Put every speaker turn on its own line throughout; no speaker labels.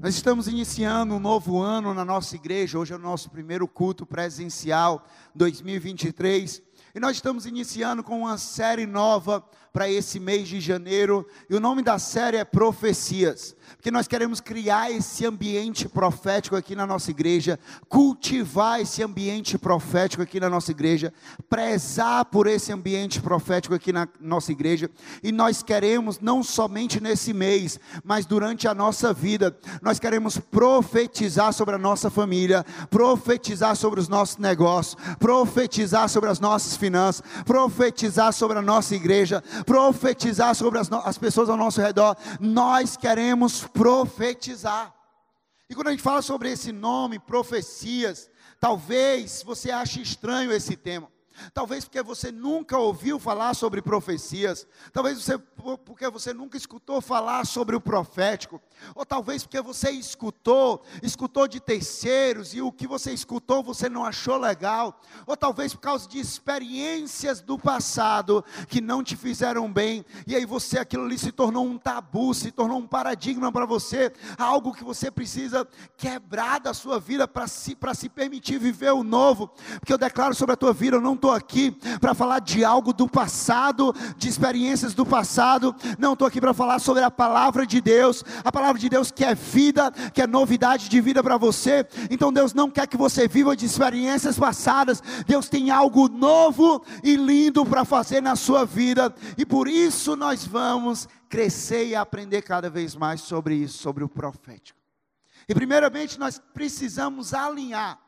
Nós estamos iniciando um novo ano na nossa igreja. Hoje é o nosso primeiro culto presencial 2023. E nós estamos iniciando com uma série nova para esse mês de janeiro. E o nome da série é Profecias porque nós queremos criar esse ambiente profético aqui na nossa igreja, cultivar esse ambiente profético aqui na nossa igreja, prezar por esse ambiente profético aqui na nossa igreja, e nós queremos, não somente nesse mês, mas durante a nossa vida, nós queremos profetizar sobre a nossa família, profetizar sobre os nossos negócios, profetizar sobre as nossas finanças, profetizar sobre a nossa igreja, profetizar sobre as, as pessoas ao nosso redor. Nós queremos profetizar. E quando a gente fala sobre esse nome, profecias, talvez você ache estranho esse tema. Talvez porque você nunca ouviu falar sobre profecias, talvez você, porque você nunca escutou falar sobre o profético, ou talvez porque você escutou, escutou de terceiros e o que você escutou você não achou legal, ou talvez por causa de experiências do passado que não te fizeram bem, e aí você aquilo ali se tornou um tabu, se tornou um paradigma para você, algo que você precisa quebrar da sua vida para se, se permitir viver o novo, porque eu declaro sobre a tua vida, eu não estou estou aqui para falar de algo do passado, de experiências do passado, não estou aqui para falar sobre a palavra de Deus, a palavra de Deus que é vida, que é novidade de vida para você. Então Deus não quer que você viva de experiências passadas, Deus tem algo novo e lindo para fazer na sua vida, e por isso nós vamos crescer e aprender cada vez mais sobre isso, sobre o profético. E primeiramente nós precisamos alinhar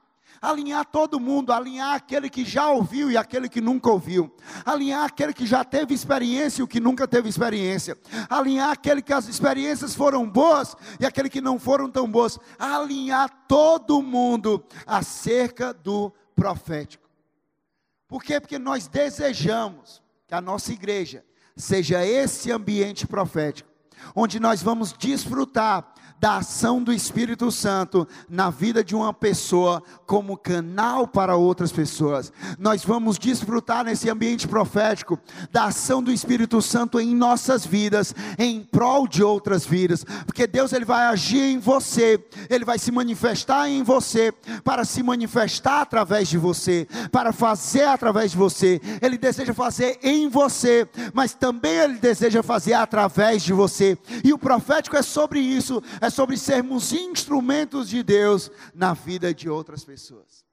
alinhar todo mundo, alinhar aquele que já ouviu e aquele que nunca ouviu, alinhar aquele que já teve experiência e o que nunca teve experiência, alinhar aquele que as experiências foram boas e aquele que não foram tão boas, alinhar todo mundo acerca do profético. Por quê? Porque nós desejamos que a nossa igreja seja esse ambiente profético, onde nós vamos desfrutar da ação do Espírito Santo na vida de uma pessoa como canal para outras pessoas. Nós vamos desfrutar nesse ambiente profético da ação do Espírito Santo em nossas vidas, em prol de outras vidas, porque Deus ele vai agir em você, ele vai se manifestar em você para se manifestar através de você, para fazer através de você. Ele deseja fazer em você, mas também ele deseja fazer através de você. E o profético é sobre isso, é sobre sermos instrumentos de Deus na vida de outras pessoas.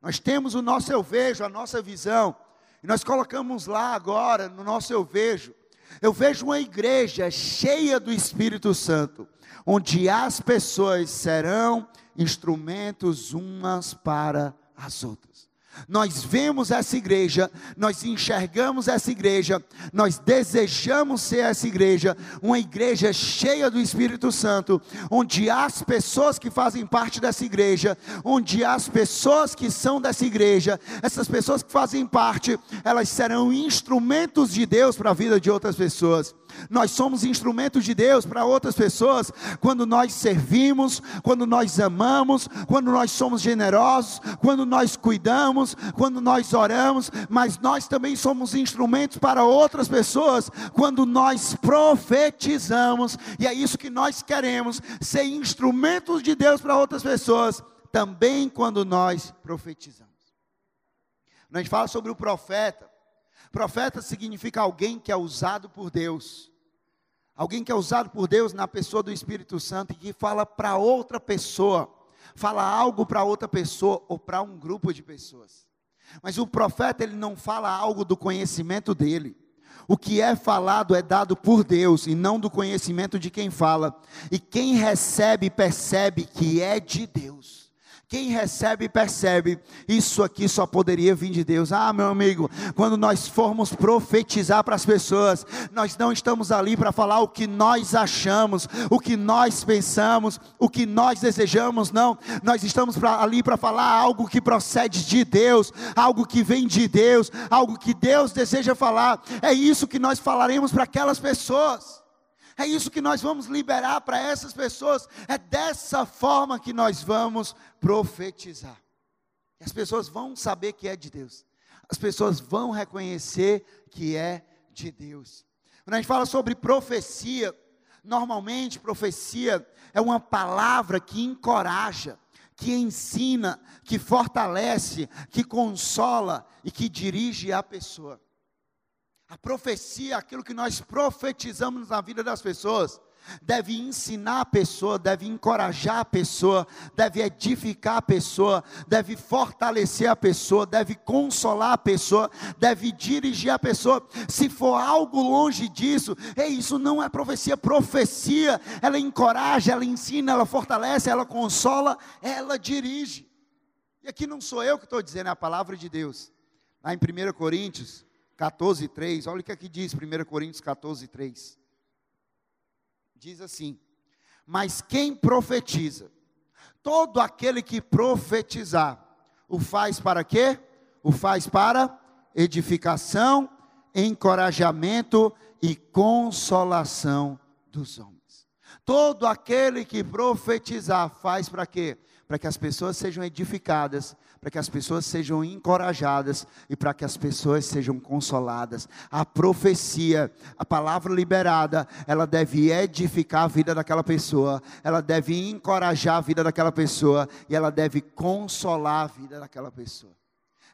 Nós temos o nosso eu vejo, a nossa visão, e nós colocamos lá agora, no nosso eu vejo, eu vejo uma igreja cheia do Espírito Santo, onde as pessoas serão instrumentos umas para as outras. Nós vemos essa igreja, nós enxergamos essa igreja, nós desejamos ser essa igreja, uma igreja cheia do Espírito Santo, onde as pessoas que fazem parte dessa igreja, onde as pessoas que são dessa igreja, essas pessoas que fazem parte, elas serão instrumentos de Deus para a vida de outras pessoas. Nós somos instrumentos de Deus para outras pessoas quando nós servimos, quando nós amamos, quando nós somos generosos, quando nós cuidamos, quando nós oramos, mas nós também somos instrumentos para outras pessoas quando nós profetizamos, e é isso que nós queremos, ser instrumentos de Deus para outras pessoas, também quando nós profetizamos. Quando a gente fala sobre o profeta, Profeta significa alguém que é usado por Deus. Alguém que é usado por Deus na pessoa do Espírito Santo e que fala para outra pessoa, fala algo para outra pessoa ou para um grupo de pessoas. Mas o profeta ele não fala algo do conhecimento dele. O que é falado é dado por Deus e não do conhecimento de quem fala. E quem recebe percebe que é de Deus. Quem recebe, percebe. Isso aqui só poderia vir de Deus. Ah, meu amigo, quando nós formos profetizar para as pessoas, nós não estamos ali para falar o que nós achamos, o que nós pensamos, o que nós desejamos, não. Nós estamos pra, ali para falar algo que procede de Deus, algo que vem de Deus, algo que Deus deseja falar. É isso que nós falaremos para aquelas pessoas. É isso que nós vamos liberar para essas pessoas. É dessa forma que nós vamos profetizar. E as pessoas vão saber que é de Deus. As pessoas vão reconhecer que é de Deus. Quando a gente fala sobre profecia, Normalmente, profecia é uma palavra que encoraja, que ensina, que fortalece, que consola e que dirige a pessoa. A profecia, aquilo que nós profetizamos na vida das pessoas, deve ensinar a pessoa, deve encorajar a pessoa, deve edificar a pessoa, deve fortalecer a pessoa, deve consolar a pessoa, deve dirigir a pessoa. Se for algo longe disso, é isso não é profecia, profecia, ela encoraja, ela ensina, ela fortalece, ela consola, ela dirige. E aqui não sou eu que estou dizendo, é a palavra de Deus. Lá em 1 Coríntios 14, 3, olha o que aqui diz 1 Coríntios 14, 3 diz assim: Mas quem profetiza, todo aquele que profetizar, o faz para quê? O faz para edificação, encorajamento e consolação dos homens. Todo aquele que profetizar faz para quê? Para que as pessoas sejam edificadas, para que as pessoas sejam encorajadas e para que as pessoas sejam consoladas. A profecia, a palavra liberada, ela deve edificar a vida daquela pessoa, ela deve encorajar a vida daquela pessoa e ela deve consolar a vida daquela pessoa.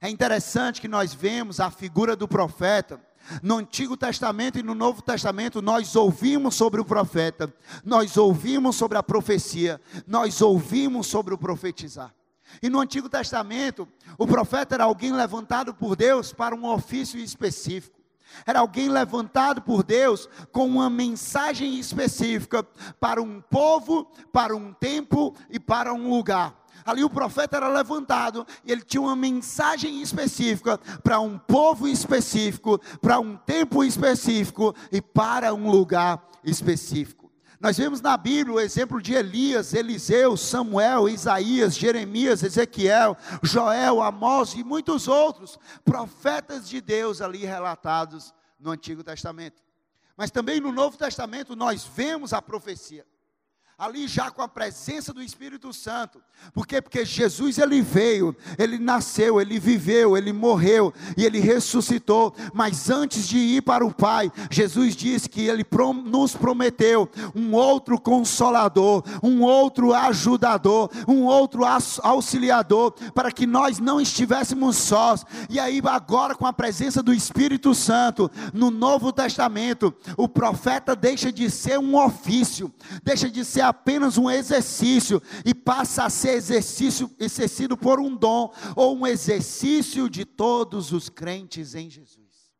É interessante que nós vemos a figura do profeta. No Antigo Testamento e no Novo Testamento, nós ouvimos sobre o profeta, nós ouvimos sobre a profecia, nós ouvimos sobre o profetizar. E no Antigo Testamento, o profeta era alguém levantado por Deus para um ofício específico. Era alguém levantado por Deus com uma mensagem específica para um povo, para um tempo e para um lugar. Ali o profeta era levantado e ele tinha uma mensagem específica para um povo específico, para um tempo específico e para um lugar específico. Nós vemos na Bíblia o exemplo de Elias, Eliseu, Samuel, Isaías, Jeremias, Ezequiel, Joel, Amós e muitos outros profetas de Deus ali relatados no Antigo Testamento. Mas também no Novo Testamento nós vemos a profecia ali já com a presença do Espírito Santo. Por quê? Porque Jesus ele veio, ele nasceu, ele viveu, ele morreu e ele ressuscitou. Mas antes de ir para o Pai, Jesus disse que ele nos prometeu um outro consolador, um outro ajudador, um outro auxiliador, para que nós não estivéssemos sós. E aí, agora, com a presença do Espírito Santo, no Novo Testamento, o profeta deixa de ser um ofício, deixa de ser a apenas um exercício e passa a ser exercício exercido por um dom ou um exercício de todos os crentes em Jesus.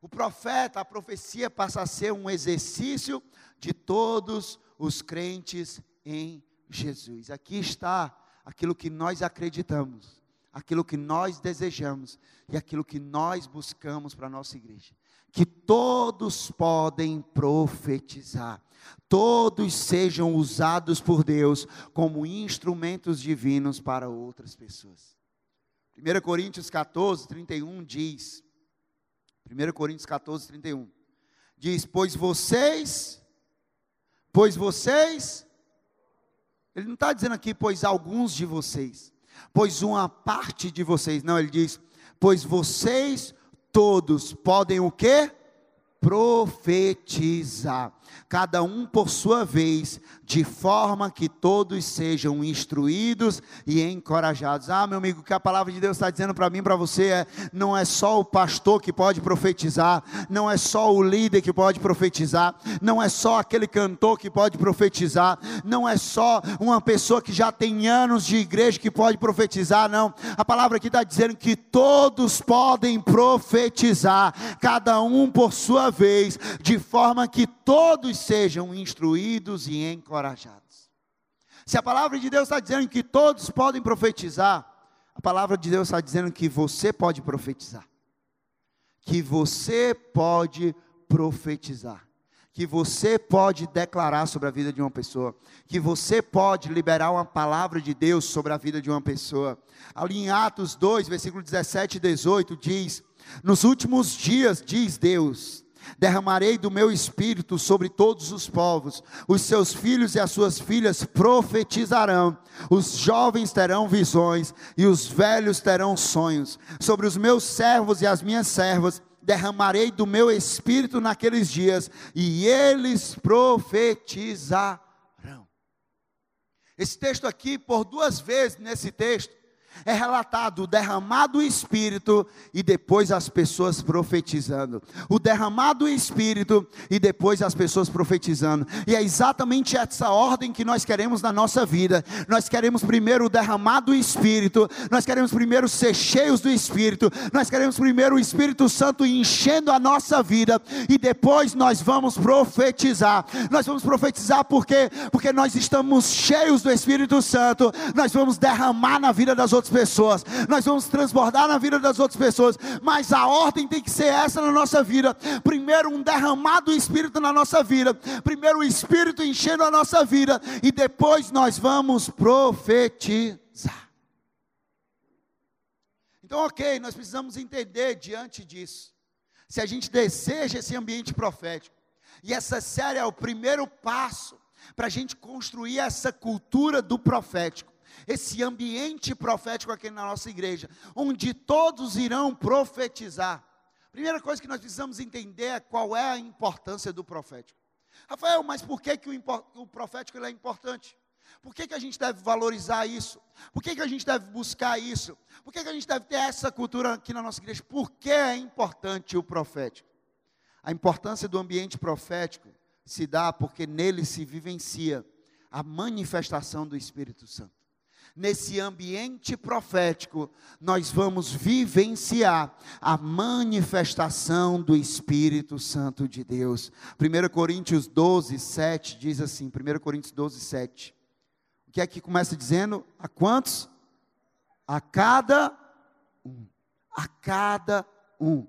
O profeta, a profecia passa a ser um exercício de todos os crentes em Jesus. Aqui está aquilo que nós acreditamos, aquilo que nós desejamos e aquilo que nós buscamos para a nossa igreja. Que todos podem profetizar todos sejam usados por Deus como instrumentos divinos para outras pessoas. 1 Coríntios 14, 31 diz, 1 Coríntios 14, 31, diz, pois vocês, pois vocês, ele não está dizendo aqui, pois alguns de vocês, pois uma parte de vocês, não, ele diz, pois vocês todos podem o quê? Profetizar cada um por sua vez, de forma que todos sejam instruídos e encorajados. Ah, meu amigo, o que a palavra de Deus está dizendo para mim, para você é: não é só o pastor que pode profetizar, não é só o líder que pode profetizar, não é só aquele cantor que pode profetizar, não é só uma pessoa que já tem anos de igreja que pode profetizar, não. A palavra aqui está dizendo que todos podem profetizar, cada um por sua vez, de forma que todos sejam instruídos e encorajados. Se a palavra de Deus está dizendo que todos podem profetizar, a palavra de Deus está dizendo que você pode profetizar. Que você pode profetizar. Que você pode declarar sobre a vida de uma pessoa. Que você pode liberar uma palavra de Deus sobre a vida de uma pessoa. Ali em Atos 2, versículo 17 e 18, diz: Nos últimos dias, diz Deus, derramarei do meu espírito sobre todos os povos. Os seus filhos e as suas filhas profetizarão, os jovens terão visões e os velhos terão sonhos. Sobre os meus servos e as minhas servas derramarei do meu espírito naqueles dias, e eles profetizarão. Esse texto aqui, por duas vezes nesse texto, é relatado o derramado Espírito e depois as pessoas profetizando. O derramado Espírito e depois as pessoas profetizando. E é exatamente essa ordem que nós queremos na nossa vida. Nós queremos primeiro o derramado Espírito, nós queremos primeiro ser cheios do Espírito, nós queremos primeiro o Espírito Santo enchendo a nossa vida e depois nós vamos profetizar. Nós vamos profetizar porque porque nós estamos cheios do Espírito Santo. Nós vamos derramar na vida das outras outras pessoas, nós vamos transbordar na vida das outras pessoas, mas a ordem tem que ser essa na nossa vida. Primeiro, um derramado Espírito na nossa vida, primeiro, o Espírito enchendo a nossa vida, e depois nós vamos profetizar. Então, ok, nós precisamos entender diante disso, se a gente deseja esse ambiente profético, e essa série é o primeiro passo para a gente construir essa cultura do profético esse ambiente profético aqui na nossa igreja, onde todos irão profetizar. Primeira coisa que nós precisamos entender é qual é a importância do profético. Rafael, mas por que, que o, o profético é importante? Por que, que a gente deve valorizar isso? Por que, que a gente deve buscar isso? Por que, que a gente deve ter essa cultura aqui na nossa igreja? Por que é importante o profético? A importância do ambiente profético se dá porque nele se vivencia a manifestação do Espírito Santo nesse ambiente profético, nós vamos vivenciar a manifestação do Espírito Santo de Deus. 1 Coríntios 12, 7 diz assim: 1 Coríntios 12, 7. O que é que começa dizendo? A quantos? A cada um. A cada um.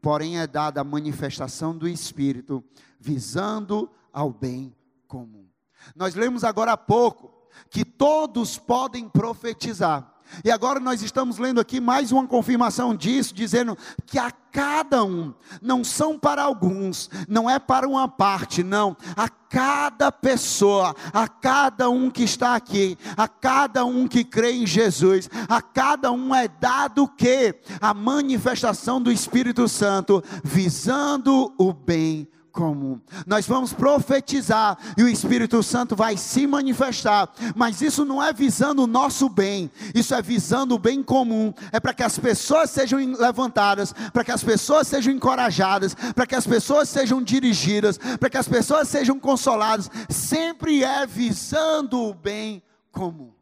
Porém, é dada a manifestação do Espírito, visando ao bem comum. Nós lemos agora há pouco que todos podem profetizar. E agora nós estamos lendo aqui mais uma confirmação disso, dizendo que a cada um, não são para alguns, não é para uma parte, não, a cada pessoa, a cada um que está aqui, a cada um que crê em Jesus, a cada um é dado que a manifestação do Espírito Santo visando o bem comum. Nós vamos profetizar e o Espírito Santo vai se manifestar, mas isso não é visando o nosso bem, isso é visando o bem comum, é para que as pessoas sejam levantadas, para que as pessoas sejam encorajadas, para que as pessoas sejam dirigidas, para que as pessoas sejam consoladas, sempre é visando o bem comum.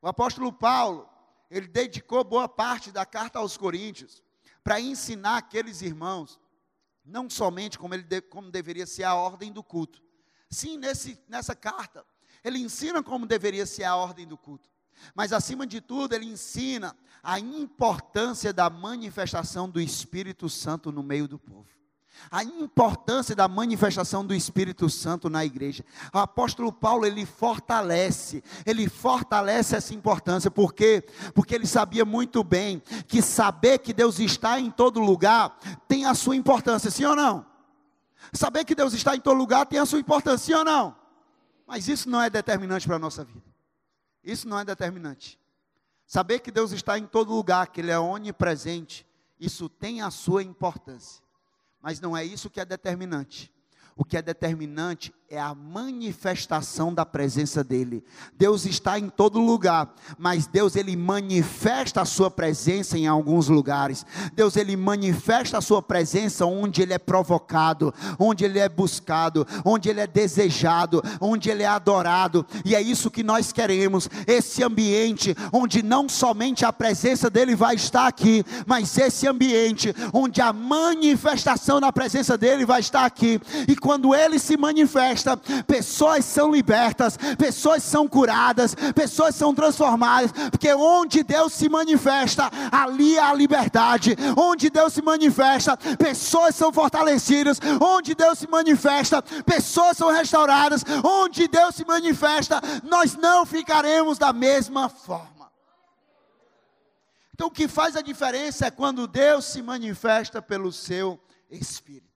O apóstolo Paulo, ele dedicou boa parte da carta aos Coríntios para ensinar aqueles irmãos não somente como, ele como deveria ser a ordem do culto. Sim, nesse, nessa carta, ele ensina como deveria ser a ordem do culto. Mas, acima de tudo, ele ensina a importância da manifestação do Espírito Santo no meio do povo a importância da manifestação do Espírito Santo na igreja. O apóstolo Paulo, ele fortalece, ele fortalece essa importância, por quê? Porque ele sabia muito bem que saber que Deus está em todo lugar tem a sua importância, sim ou não? Saber que Deus está em todo lugar tem a sua importância, sim ou não? Mas isso não é determinante para a nossa vida. Isso não é determinante. Saber que Deus está em todo lugar, que Ele é onipresente, isso tem a sua importância. Mas não é isso que é determinante. O que é determinante é a manifestação da presença dele. Deus está em todo lugar, mas Deus ele manifesta a sua presença em alguns lugares. Deus ele manifesta a sua presença onde ele é provocado, onde ele é buscado, onde ele é desejado, onde ele é adorado. E é isso que nós queremos, esse ambiente onde não somente a presença dele vai estar aqui, mas esse ambiente onde a manifestação da presença dele vai estar aqui. E quando ele se manifesta pessoas são libertas, pessoas são curadas, pessoas são transformadas, porque onde Deus se manifesta, ali há liberdade, onde Deus se manifesta, pessoas são fortalecidas, onde Deus se manifesta, pessoas são restauradas, onde Deus se manifesta, nós não ficaremos da mesma forma. Então, o que faz a diferença é quando Deus se manifesta pelo seu Espírito.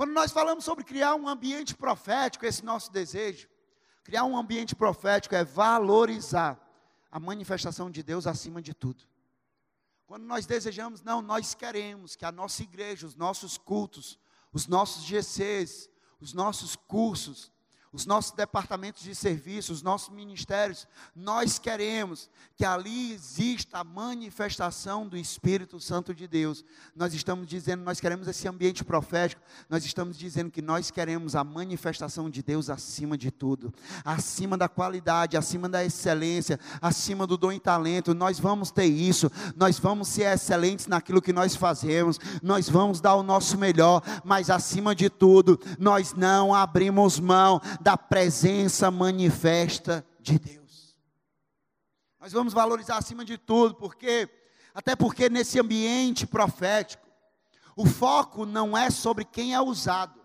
Quando nós falamos sobre criar um ambiente profético, esse nosso desejo, criar um ambiente profético é valorizar a manifestação de Deus acima de tudo. Quando nós desejamos, não, nós queremos que a nossa igreja, os nossos cultos, os nossos GCs, os nossos cursos, os nossos departamentos de serviço, os nossos ministérios, nós queremos que ali exista a manifestação do Espírito Santo de Deus. Nós estamos dizendo, nós queremos esse ambiente profético, nós estamos dizendo que nós queremos a manifestação de Deus acima de tudo, acima da qualidade, acima da excelência, acima do dom e talento. Nós vamos ter isso, nós vamos ser excelentes naquilo que nós fazemos, nós vamos dar o nosso melhor, mas acima de tudo, nós não abrimos mão da presença manifesta de Deus. Nós vamos valorizar acima de tudo, porque até porque nesse ambiente profético, o foco não é sobre quem é usado,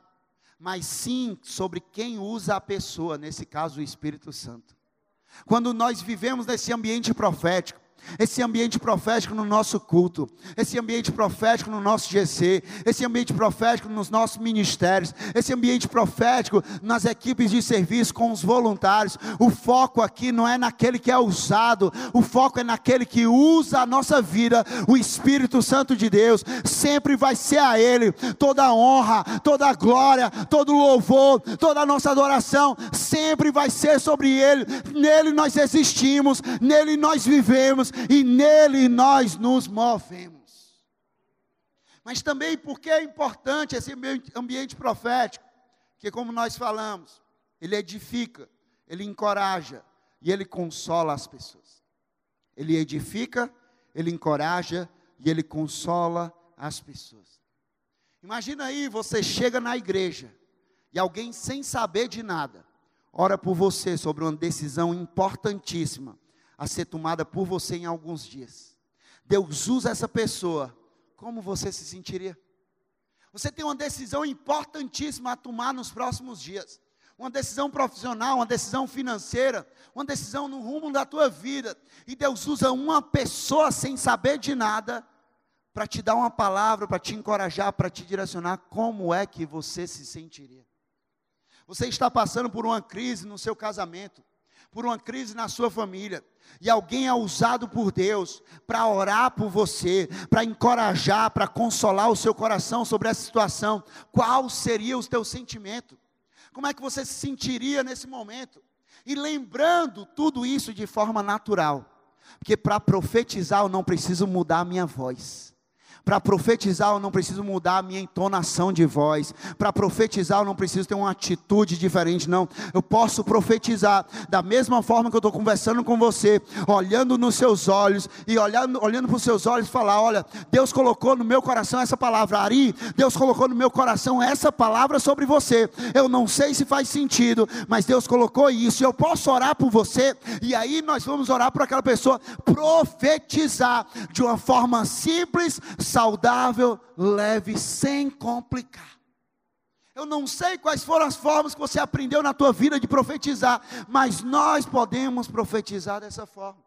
mas sim sobre quem usa a pessoa, nesse caso o Espírito Santo. Quando nós vivemos nesse ambiente profético, esse ambiente profético no nosso culto, esse ambiente profético no nosso GC, esse ambiente profético nos nossos ministérios, esse ambiente profético nas equipes de serviço com os voluntários. O foco aqui não é naquele que é usado, o foco é naquele que usa a nossa vida, o Espírito Santo de Deus. Sempre vai ser a Ele toda a honra, toda a glória, todo o louvor, toda a nossa adoração, sempre vai ser sobre Ele. Nele nós existimos, nele nós vivemos e nele nós nos movemos. Mas também porque é importante esse ambiente profético, que como nós falamos, ele edifica, ele encoraja e ele consola as pessoas. Ele edifica, ele encoraja e ele consola as pessoas. Imagina aí, você chega na igreja e alguém sem saber de nada, ora por você sobre uma decisão importantíssima a ser tomada por você em alguns dias. Deus usa essa pessoa, como você se sentiria? Você tem uma decisão importantíssima a tomar nos próximos dias. Uma decisão profissional, uma decisão financeira, uma decisão no rumo da tua vida. E Deus usa uma pessoa sem saber de nada para te dar uma palavra, para te encorajar, para te direcionar. Como é que você se sentiria? Você está passando por uma crise no seu casamento por uma crise na sua família, e alguém é usado por Deus para orar por você, para encorajar, para consolar o seu coração sobre essa situação, qual seria o teu sentimento? Como é que você se sentiria nesse momento? E lembrando tudo isso de forma natural, porque para profetizar eu não preciso mudar a minha voz. Para profetizar, eu não preciso mudar a minha entonação de voz. Para profetizar, eu não preciso ter uma atitude diferente, não. Eu posso profetizar da mesma forma que eu estou conversando com você, olhando nos seus olhos e olhando, olhando para os seus olhos e falar: Olha, Deus colocou no meu coração essa palavra. Ari, Deus colocou no meu coração essa palavra sobre você. Eu não sei se faz sentido, mas Deus colocou isso. Eu posso orar por você. E aí nós vamos orar por aquela pessoa, profetizar de uma forma simples, saudável, leve, sem complicar. Eu não sei quais foram as formas que você aprendeu na tua vida de profetizar, mas nós podemos profetizar dessa forma.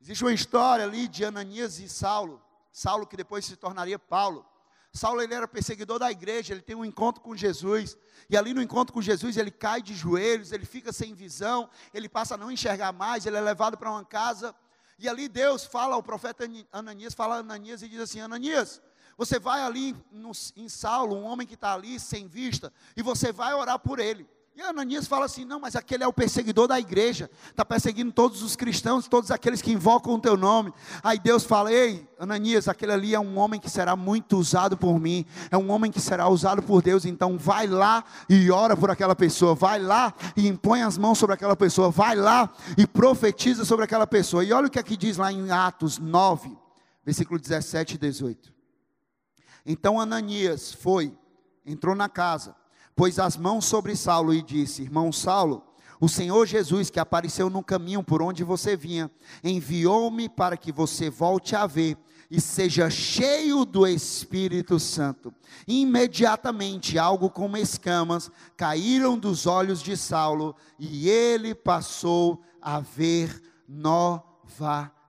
Existe uma história ali de Ananias e Saulo, Saulo que depois se tornaria Paulo. Saulo ele era perseguidor da igreja, ele tem um encontro com Jesus, e ali no encontro com Jesus ele cai de joelhos, ele fica sem visão, ele passa a não enxergar mais, ele é levado para uma casa, e ali Deus fala ao profeta Ananias, fala a Ananias e diz assim: Ananias, você vai ali no, em Saulo, um homem que está ali sem vista, e você vai orar por ele. E Ananias fala assim: não, mas aquele é o perseguidor da igreja, está perseguindo todos os cristãos, todos aqueles que invocam o teu nome. Aí Deus fala: ei, Ananias, aquele ali é um homem que será muito usado por mim, é um homem que será usado por Deus, então vai lá e ora por aquela pessoa, vai lá e impõe as mãos sobre aquela pessoa, vai lá e profetiza sobre aquela pessoa. E olha o que aqui diz lá em Atos 9, versículo 17 e 18. Então Ananias foi, entrou na casa pôs as mãos sobre Saulo e disse: Irmão Saulo, o Senhor Jesus, que apareceu no caminho por onde você vinha, enviou-me para que você volte a ver e seja cheio do Espírito Santo. Imediatamente, algo como escamas caíram dos olhos de Saulo e ele passou a ver novamente.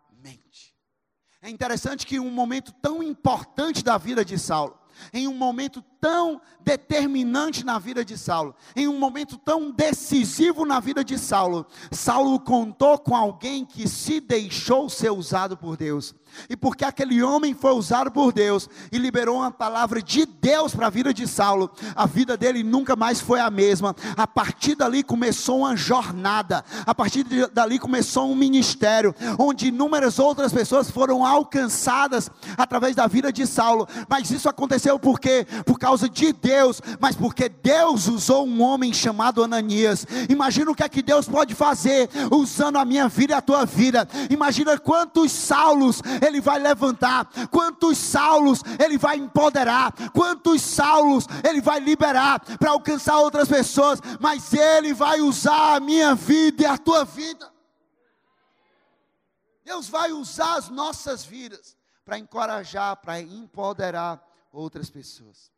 É interessante que um momento tão importante da vida de Saulo, em um momento tão determinante na vida de Saulo, em um momento tão decisivo na vida de Saulo, Saulo contou com alguém que se deixou ser usado por Deus. E porque aquele homem foi usado por Deus e liberou uma palavra de Deus para a vida de Saulo, a vida dele nunca mais foi a mesma. A partir dali começou uma jornada, a partir dali começou um ministério, onde inúmeras outras pessoas foram alcançadas através da vida de Saulo. Mas isso aconteceu por quê? Por causa de Deus, mas porque Deus usou um homem chamado Ananias. Imagina o que é que Deus pode fazer usando a minha vida e a tua vida. Imagina quantos Saulos ele vai levantar, quantos Saulos ele vai empoderar, quantos Saulos ele vai liberar para alcançar outras pessoas, mas ele vai usar a minha vida e a tua vida. Deus vai usar as nossas vidas para encorajar, para empoderar outras pessoas.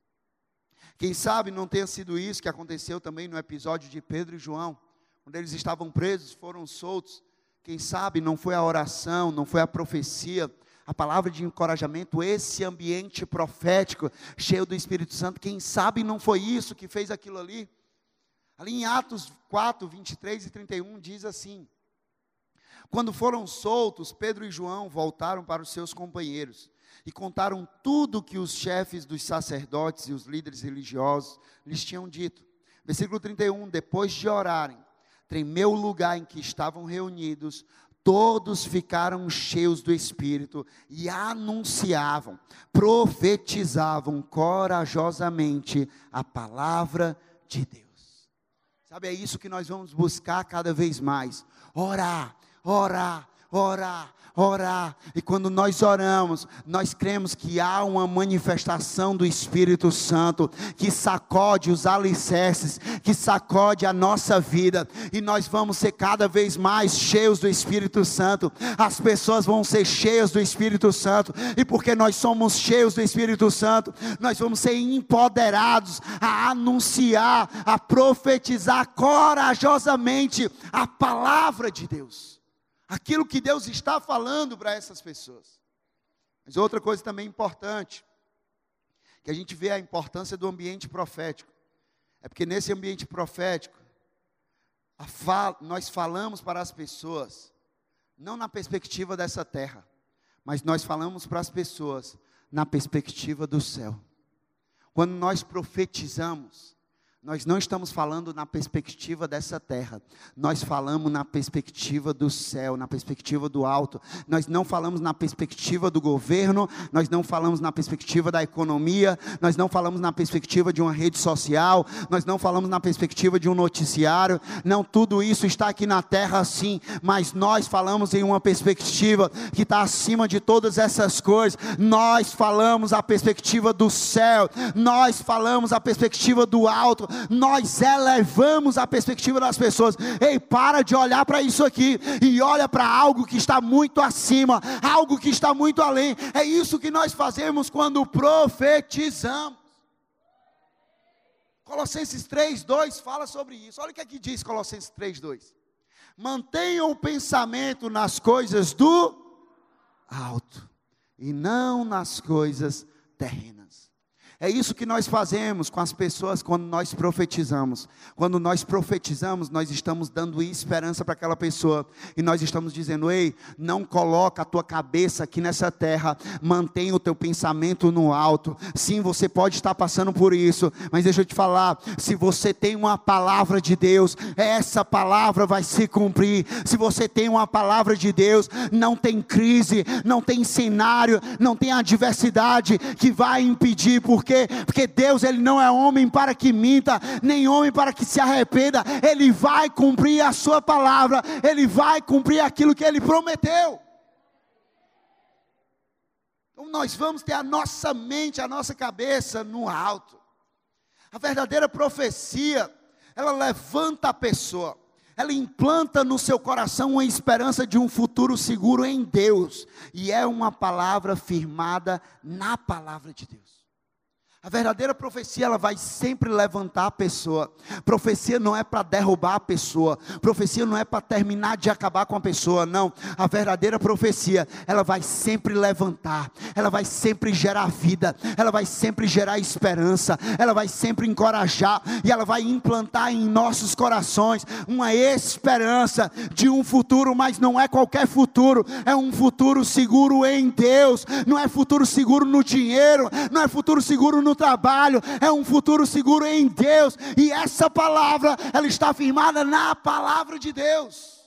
Quem sabe não tenha sido isso que aconteceu também no episódio de Pedro e João, quando eles estavam presos, foram soltos quem sabe não foi a oração, não foi a profecia, a palavra de encorajamento, esse ambiente profético, cheio do Espírito Santo, quem sabe não foi isso que fez aquilo ali? Ali em Atos 4, 23 e 31 diz assim: Quando foram soltos, Pedro e João voltaram para os seus companheiros e contaram tudo o que os chefes dos sacerdotes e os líderes religiosos lhes tinham dito. Versículo 31: Depois de orarem, tremeu o lugar em que estavam reunidos, todos ficaram cheios do Espírito e anunciavam, profetizavam corajosamente a palavra de Deus. Sabe, é isso que nós vamos buscar cada vez mais: orar, orar, orar, orar. E quando nós oramos, nós cremos que há uma manifestação do Espírito Santo que sacode os alicerces, que sacode a nossa vida, e nós vamos ser cada vez mais cheios do Espírito Santo. As pessoas vão ser cheias do Espírito Santo, e porque nós somos cheios do Espírito Santo, nós vamos ser empoderados a anunciar, a profetizar corajosamente a palavra de Deus aquilo que Deus está falando para essas pessoas. Mas outra coisa também importante, que a gente vê a importância do ambiente profético, é porque nesse ambiente profético, fala, nós falamos para as pessoas, não na perspectiva dessa terra, mas nós falamos para as pessoas na perspectiva do céu. Quando nós profetizamos, nós não estamos falando na perspectiva dessa terra, nós falamos na perspectiva do céu, na perspectiva do alto. Nós não falamos na perspectiva do governo, nós não falamos na perspectiva da economia, nós não falamos na perspectiva de uma rede social, nós não falamos na perspectiva de um noticiário. Não, tudo isso está aqui na terra sim, mas nós falamos em uma perspectiva que está acima de todas essas coisas. Nós falamos a perspectiva do céu, nós falamos a perspectiva do alto nós elevamos a perspectiva das pessoas. Ei, para de olhar para isso aqui e olha para algo que está muito acima, algo que está muito além. É isso que nós fazemos quando profetizamos. Colossenses 3, 2 fala sobre isso. Olha o que aqui diz Colossenses 3, 2. Mantenham o pensamento nas coisas do alto e não nas coisas terrenas. É isso que nós fazemos com as pessoas quando nós profetizamos. Quando nós profetizamos, nós estamos dando esperança para aquela pessoa e nós estamos dizendo: "Ei, não coloca a tua cabeça aqui nessa terra, mantenha o teu pensamento no alto. Sim, você pode estar passando por isso, mas deixa eu te falar, se você tem uma palavra de Deus, essa palavra vai se cumprir. Se você tem uma palavra de Deus, não tem crise, não tem cenário, não tem adversidade que vai impedir porque quê? Porque Deus ele não é homem para que minta, nem homem para que se arrependa. Ele vai cumprir a sua palavra, ele vai cumprir aquilo que ele prometeu. Então nós vamos ter a nossa mente, a nossa cabeça no alto. A verdadeira profecia, ela levanta a pessoa ela implanta no seu coração uma esperança de um futuro seguro em Deus, e é uma palavra firmada na palavra de Deus. A verdadeira profecia, ela vai sempre levantar a pessoa. Profecia não é para derrubar a pessoa. Profecia não é para terminar de acabar com a pessoa, não. A verdadeira profecia, ela vai sempre levantar. Ela vai sempre gerar vida. Ela vai sempre gerar esperança. Ela vai sempre encorajar e ela vai implantar em nossos corações uma esperança de um futuro, mas não é qualquer futuro, é um futuro seguro em Deus. Não é futuro seguro no dinheiro, não é futuro seguro no trabalho, é um futuro seguro em Deus, e essa palavra, ela está firmada na palavra de Deus.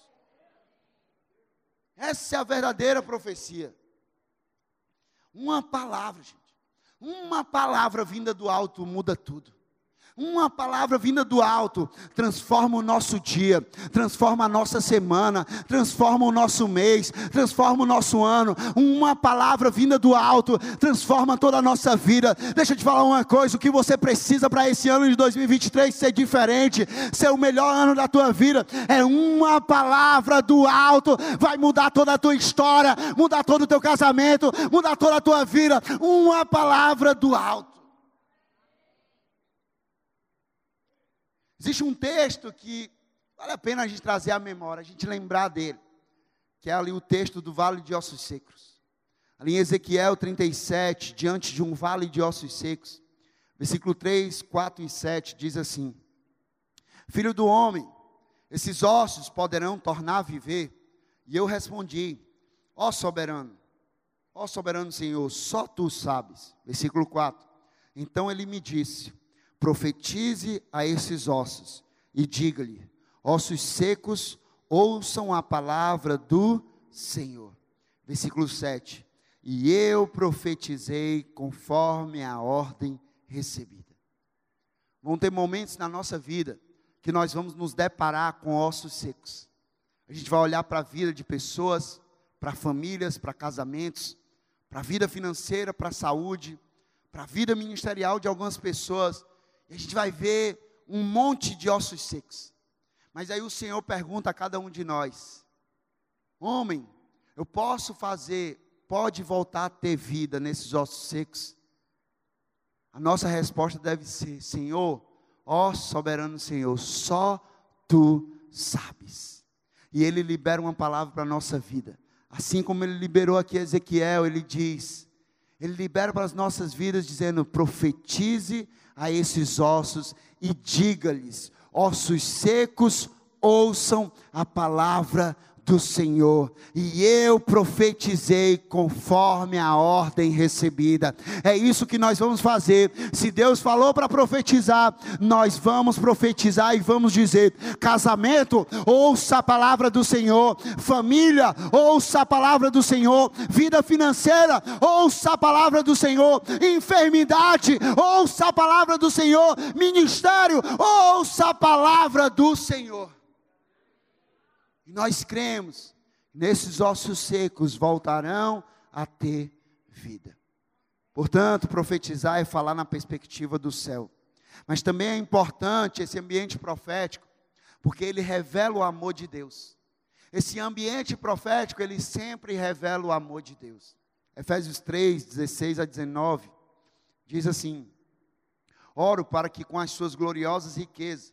Essa é a verdadeira profecia. Uma palavra, gente. Uma palavra vinda do alto muda tudo. Uma palavra vinda do alto transforma o nosso dia, transforma a nossa semana, transforma o nosso mês, transforma o nosso ano. Uma palavra vinda do alto transforma toda a nossa vida. Deixa eu te falar uma coisa: o que você precisa para esse ano de 2023 ser diferente, ser o melhor ano da tua vida, é uma palavra do alto, vai mudar toda a tua história, mudar todo o teu casamento, mudar toda a tua vida. Uma palavra do alto. Existe um texto que vale a pena a gente trazer à memória, a gente lembrar dele, que é ali o texto do vale de ossos secos. Ali em Ezequiel 37, diante de um vale de ossos secos, versículo 3, 4 e 7 diz assim: Filho do homem, esses ossos poderão tornar a viver? E eu respondi: Ó soberano, ó soberano Senhor, só tu sabes. Versículo 4. Então ele me disse: profetize a esses ossos e diga-lhe: ossos secos, ouçam a palavra do Senhor. Versículo 7. E eu profetizei conforme a ordem recebida. Vão ter momentos na nossa vida que nós vamos nos deparar com ossos secos. A gente vai olhar para a vida de pessoas, para famílias, para casamentos, para a vida financeira, para a saúde, para a vida ministerial de algumas pessoas e a gente vai ver um monte de ossos secos. Mas aí o Senhor pergunta a cada um de nós: Homem, eu posso fazer, pode voltar a ter vida nesses ossos secos? A nossa resposta deve ser: Senhor, ó soberano Senhor, só tu sabes. E ele libera uma palavra para a nossa vida. Assim como ele liberou aqui Ezequiel, ele diz: Ele libera para as nossas vidas, dizendo: profetize a esses ossos e diga-lhes: ossos secos, ouçam a palavra do Senhor, e eu profetizei conforme a ordem recebida. É isso que nós vamos fazer. Se Deus falou para profetizar, nós vamos profetizar e vamos dizer: casamento, ouça a palavra do Senhor, família, ouça a palavra do Senhor, vida financeira, ouça a palavra do Senhor, enfermidade, ouça a palavra do Senhor, ministério, ouça a palavra do Senhor. E nós cremos, nesses ossos secos voltarão a ter vida. Portanto, profetizar é falar na perspectiva do céu. Mas também é importante esse ambiente profético, porque ele revela o amor de Deus. Esse ambiente profético, ele sempre revela o amor de Deus. Efésios 3, 16 a 19, diz assim: Oro para que com as suas gloriosas riquezas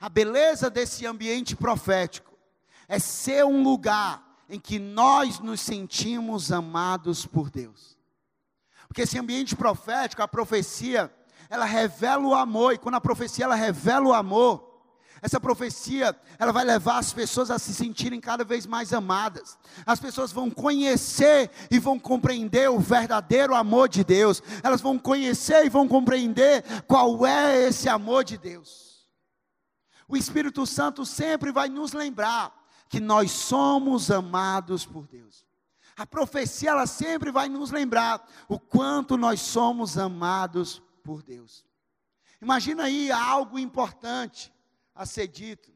A beleza desse ambiente profético é ser um lugar em que nós nos sentimos amados por Deus. Porque esse ambiente profético, a profecia, ela revela o amor, e quando a profecia ela revela o amor, essa profecia, ela vai levar as pessoas a se sentirem cada vez mais amadas. As pessoas vão conhecer e vão compreender o verdadeiro amor de Deus. Elas vão conhecer e vão compreender qual é esse amor de Deus o Espírito Santo sempre vai nos lembrar que nós somos amados por Deus. A profecia ela sempre vai nos lembrar o quanto nós somos amados por Deus. Imagina aí algo importante a ser dito.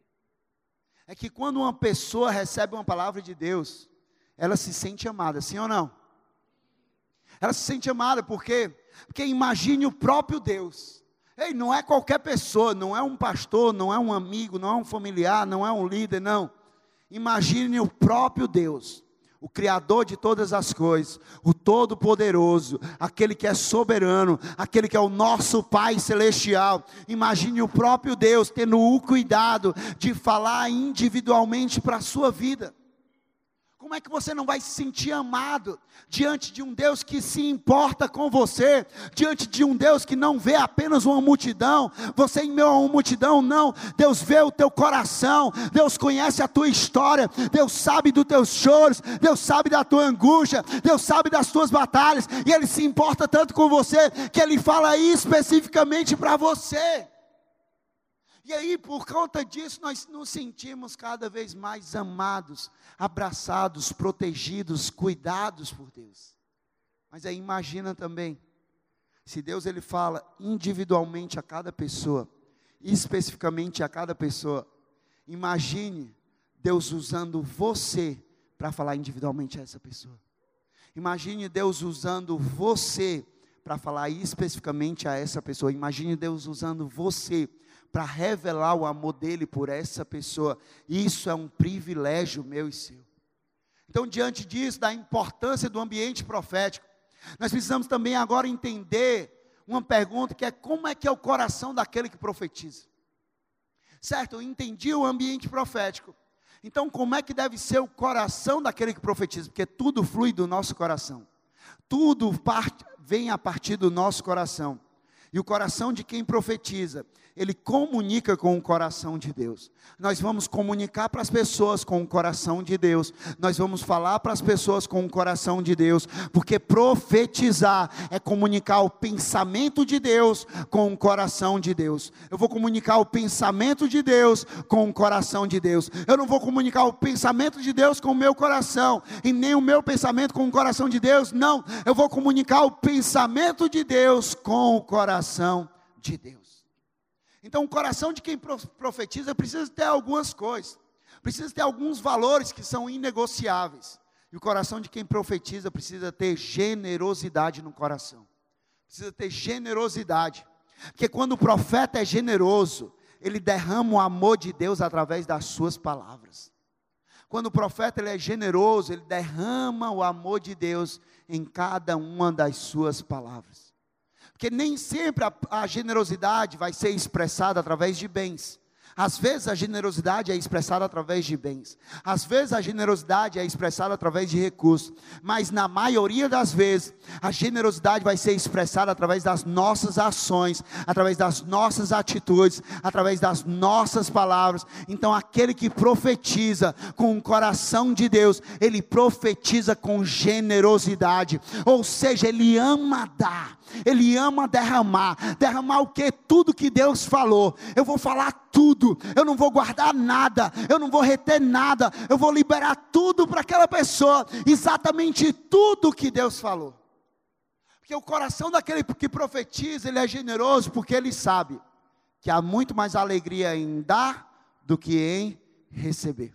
É que quando uma pessoa recebe uma palavra de Deus, ela se sente amada, sim ou não? Ela se sente amada porque porque imagine o próprio Deus. Ei, não é qualquer pessoa, não é um pastor, não é um amigo, não é um familiar, não é um líder, não. Imagine o próprio Deus o Criador de todas as coisas, o Todo-Poderoso, aquele que é soberano, aquele que é o nosso Pai Celestial. Imagine o próprio Deus tendo o cuidado de falar individualmente para a sua vida. Como é que você não vai se sentir amado diante de um Deus que se importa com você, diante de um Deus que não vê apenas uma multidão, você em meio a uma multidão, não. Deus vê o teu coração, Deus conhece a tua história, Deus sabe dos teus choros, Deus sabe da tua angústia, Deus sabe das tuas batalhas, e Ele se importa tanto com você que Ele fala especificamente para você. E aí, por conta disso, nós nos sentimos cada vez mais amados, abraçados, protegidos, cuidados por Deus. Mas aí imagina também, se Deus ele fala individualmente a cada pessoa, especificamente a cada pessoa, imagine Deus usando você para falar individualmente a essa pessoa. Imagine Deus usando você para falar especificamente a essa pessoa. Imagine Deus usando você para revelar o amor dele por essa pessoa. Isso é um privilégio meu e seu. Então, diante disso, da importância do ambiente profético, nós precisamos também agora entender uma pergunta que é como é que é o coração daquele que profetiza. Certo, eu entendi o ambiente profético. Então, como é que deve ser o coração daquele que profetiza? Porque tudo flui do nosso coração. Tudo parte, vem a partir do nosso coração. E o coração de quem profetiza, ele comunica com o coração de Deus. Nós vamos comunicar para as pessoas com o coração de Deus. Nós vamos falar para as pessoas com o coração de Deus, porque profetizar é comunicar o pensamento de Deus com o coração de Deus. Eu vou comunicar o pensamento de Deus com o coração de Deus. Eu não vou comunicar o pensamento de Deus com o meu coração e nem o meu pensamento com o coração de Deus. Não, eu vou comunicar o pensamento de Deus com o coração de Deus. Então, o coração de quem profetiza precisa ter algumas coisas, precisa ter alguns valores que são inegociáveis. E o coração de quem profetiza precisa ter generosidade no coração. Precisa ter generosidade. Porque quando o profeta é generoso, ele derrama o amor de Deus através das suas palavras. Quando o profeta ele é generoso, ele derrama o amor de Deus em cada uma das suas palavras. Porque nem sempre a, a generosidade vai ser expressada através de bens. Às vezes a generosidade é expressada através de bens, às vezes a generosidade é expressada através de recursos, mas na maioria das vezes a generosidade vai ser expressada através das nossas ações, através das nossas atitudes, através das nossas palavras. Então aquele que profetiza com o coração de Deus, ele profetiza com generosidade, ou seja, ele ama dar, ele ama derramar, derramar o que? Tudo que Deus falou. Eu vou falar tudo, eu não vou guardar nada, eu não vou reter nada, eu vou liberar tudo para aquela pessoa, exatamente tudo que Deus falou. Porque o coração daquele que profetiza, ele é generoso, porque ele sabe que há muito mais alegria em dar do que em receber.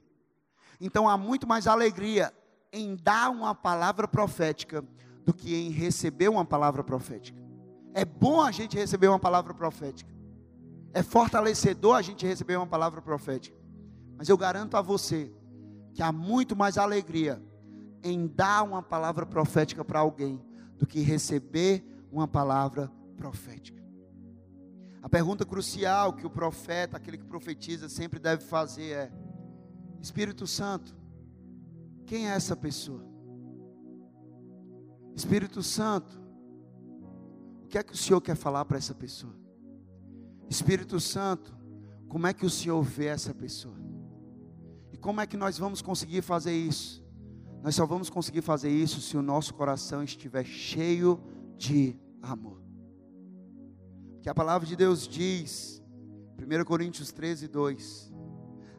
Então há muito mais alegria em dar uma palavra profética do que em receber uma palavra profética. É bom a gente receber uma palavra profética. É fortalecedor a gente receber uma palavra profética. Mas eu garanto a você que há muito mais alegria em dar uma palavra profética para alguém do que receber uma palavra profética. A pergunta crucial que o profeta, aquele que profetiza, sempre deve fazer é: Espírito Santo, quem é essa pessoa? Espírito Santo, o que é que o Senhor quer falar para essa pessoa? Espírito Santo, como é que o Senhor vê essa pessoa? E como é que nós vamos conseguir fazer isso? Nós só vamos conseguir fazer isso se o nosso coração estiver cheio de amor. Que a palavra de Deus diz, 1 Coríntios 13, 2: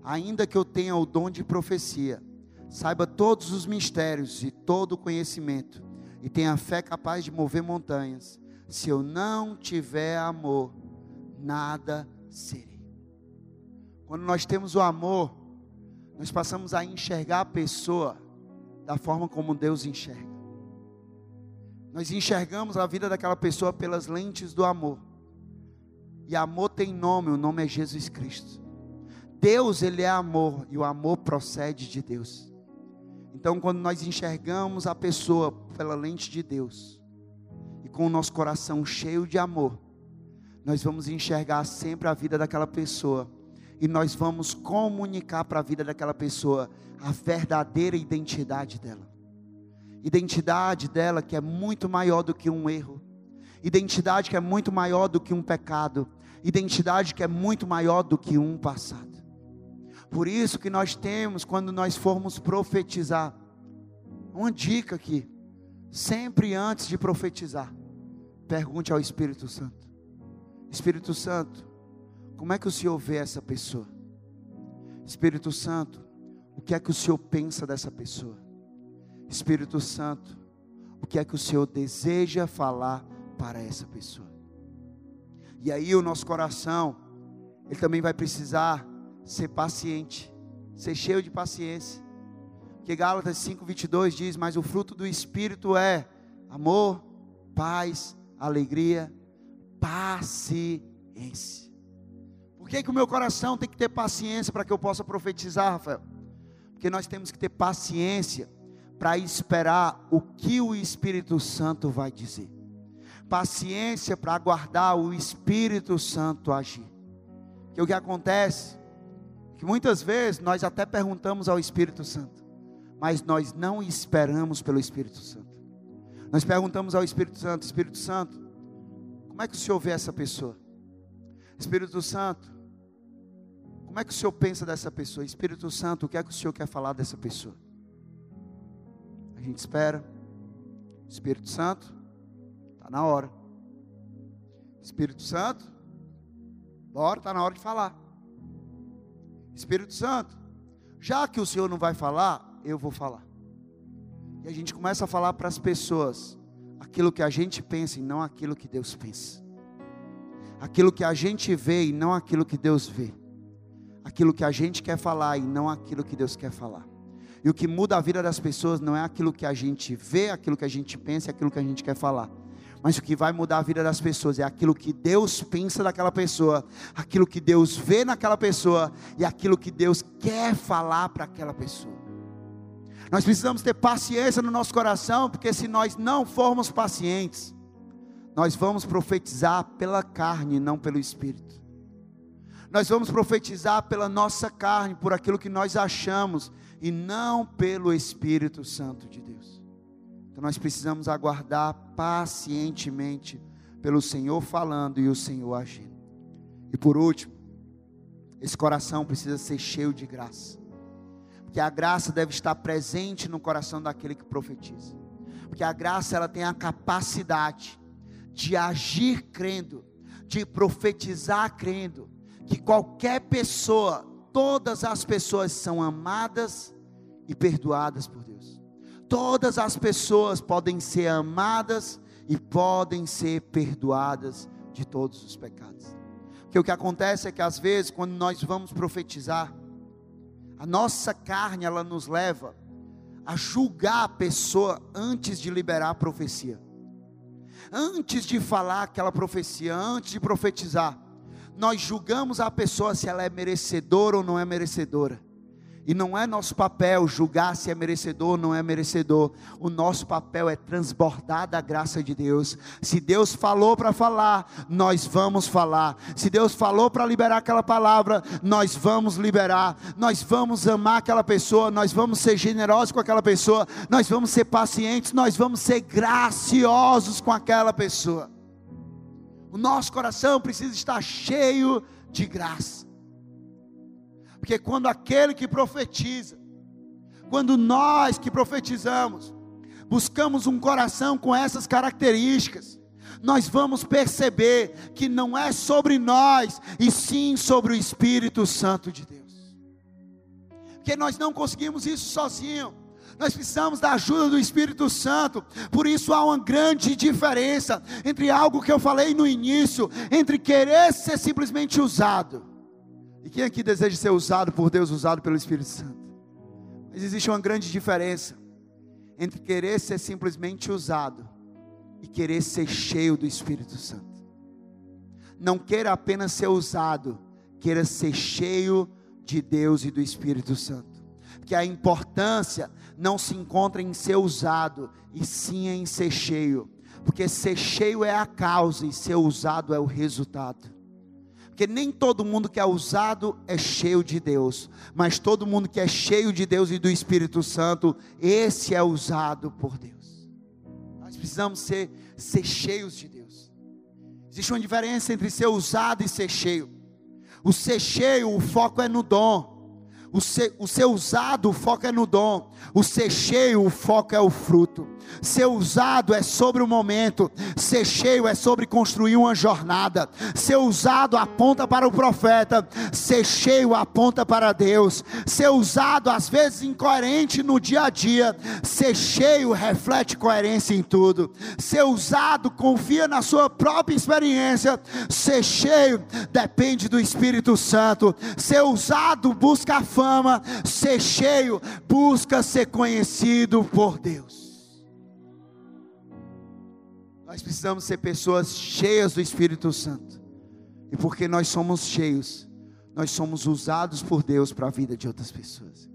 Ainda que eu tenha o dom de profecia, saiba todos os mistérios e todo o conhecimento, e tenha fé capaz de mover montanhas, se eu não tiver amor, nada serei. Quando nós temos o amor, nós passamos a enxergar a pessoa da forma como Deus enxerga. Nós enxergamos a vida daquela pessoa pelas lentes do amor. E amor tem nome, o nome é Jesus Cristo. Deus, ele é amor e o amor procede de Deus. Então, quando nós enxergamos a pessoa pela lente de Deus e com o nosso coração cheio de amor, nós vamos enxergar sempre a vida daquela pessoa. E nós vamos comunicar para a vida daquela pessoa a verdadeira identidade dela. Identidade dela que é muito maior do que um erro, identidade que é muito maior do que um pecado, identidade que é muito maior do que um passado. Por isso que nós temos, quando nós formos profetizar, uma dica aqui, sempre antes de profetizar, pergunte ao Espírito Santo: Espírito Santo, como é que o Senhor vê essa pessoa? Espírito Santo, o que é que o Senhor pensa dessa pessoa? Espírito Santo, o que é que o Senhor deseja falar para essa pessoa? E aí o nosso coração, ele também vai precisar ser paciente, ser cheio de paciência. Porque Gálatas 5:22 diz: "Mas o fruto do espírito é amor, paz, alegria, paciência". Por que que o meu coração tem que ter paciência para que eu possa profetizar, Rafael? Porque nós temos que ter paciência para esperar o que o Espírito Santo vai dizer. Paciência para aguardar o Espírito Santo agir. Que o que acontece que muitas vezes nós até perguntamos ao Espírito Santo, mas nós não esperamos pelo Espírito Santo. Nós perguntamos ao Espírito Santo: Espírito Santo, como é que o Senhor vê essa pessoa? Espírito Santo, como é que o Senhor pensa dessa pessoa? Espírito Santo, o que é que o Senhor quer falar dessa pessoa? A gente espera. Espírito Santo, está na hora. Espírito Santo, bora, está na hora de falar. Espírito Santo, já que o Senhor não vai falar, eu vou falar. E a gente começa a falar para as pessoas aquilo que a gente pensa e não aquilo que Deus pensa. Aquilo que a gente vê e não aquilo que Deus vê. Aquilo que a gente quer falar e não aquilo que Deus quer falar. E o que muda a vida das pessoas não é aquilo que a gente vê, aquilo que a gente pensa, aquilo que a gente quer falar mas o que vai mudar a vida das pessoas é aquilo que Deus pensa daquela pessoa, aquilo que Deus vê naquela pessoa e aquilo que Deus quer falar para aquela pessoa. Nós precisamos ter paciência no nosso coração, porque se nós não formos pacientes, nós vamos profetizar pela carne, não pelo espírito. Nós vamos profetizar pela nossa carne, por aquilo que nós achamos, e não pelo Espírito Santo de Deus. Então nós precisamos aguardar pacientemente pelo Senhor falando e o Senhor agindo. E por último, esse coração precisa ser cheio de graça. Porque a graça deve estar presente no coração daquele que profetiza. Porque a graça ela tem a capacidade de agir crendo, de profetizar crendo, que qualquer pessoa, todas as pessoas são amadas e perdoadas por Deus todas as pessoas podem ser amadas e podem ser perdoadas de todos os pecados. Porque o que acontece é que às vezes quando nós vamos profetizar, a nossa carne ela nos leva a julgar a pessoa antes de liberar a profecia. Antes de falar aquela profecia, antes de profetizar, nós julgamos a pessoa se ela é merecedora ou não é merecedora. E não é nosso papel julgar se é merecedor ou não é merecedor. O nosso papel é transbordar da graça de Deus. Se Deus falou para falar, nós vamos falar. Se Deus falou para liberar aquela palavra, nós vamos liberar. Nós vamos amar aquela pessoa, nós vamos ser generosos com aquela pessoa, nós vamos ser pacientes, nós vamos ser graciosos com aquela pessoa. O nosso coração precisa estar cheio de graça. Porque quando aquele que profetiza, quando nós que profetizamos, buscamos um coração com essas características, nós vamos perceber que não é sobre nós, e sim sobre o Espírito Santo de Deus. Porque nós não conseguimos isso sozinho. Nós precisamos da ajuda do Espírito Santo. Por isso há uma grande diferença entre algo que eu falei no início, entre querer ser simplesmente usado. E quem aqui deseja ser usado por Deus, usado pelo Espírito Santo? Mas existe uma grande diferença entre querer ser simplesmente usado e querer ser cheio do Espírito Santo. Não queira apenas ser usado, queira ser cheio de Deus e do Espírito Santo. Porque a importância não se encontra em ser usado, e sim em ser cheio. Porque ser cheio é a causa e ser usado é o resultado. Porque nem todo mundo que é usado é cheio de Deus, mas todo mundo que é cheio de Deus e do Espírito Santo, esse é usado por Deus. Nós precisamos ser, ser cheios de Deus. Existe uma diferença entre ser usado e ser cheio. O ser cheio, o foco é no dom. O ser, o ser usado, o foco é no dom. O ser cheio, o foco é o fruto. Ser usado é sobre o momento. Ser cheio é sobre construir uma jornada. Ser usado aponta para o profeta. Ser cheio aponta para Deus. Ser usado, às vezes incoerente no dia a dia. Ser cheio reflete coerência em tudo. Ser usado confia na sua própria experiência. Ser cheio depende do Espírito Santo. Ser usado busca a fama, ser cheio, busca ser conhecido por Deus. Nós precisamos ser pessoas cheias do Espírito Santo. E porque nós somos cheios, nós somos usados por Deus para a vida de outras pessoas.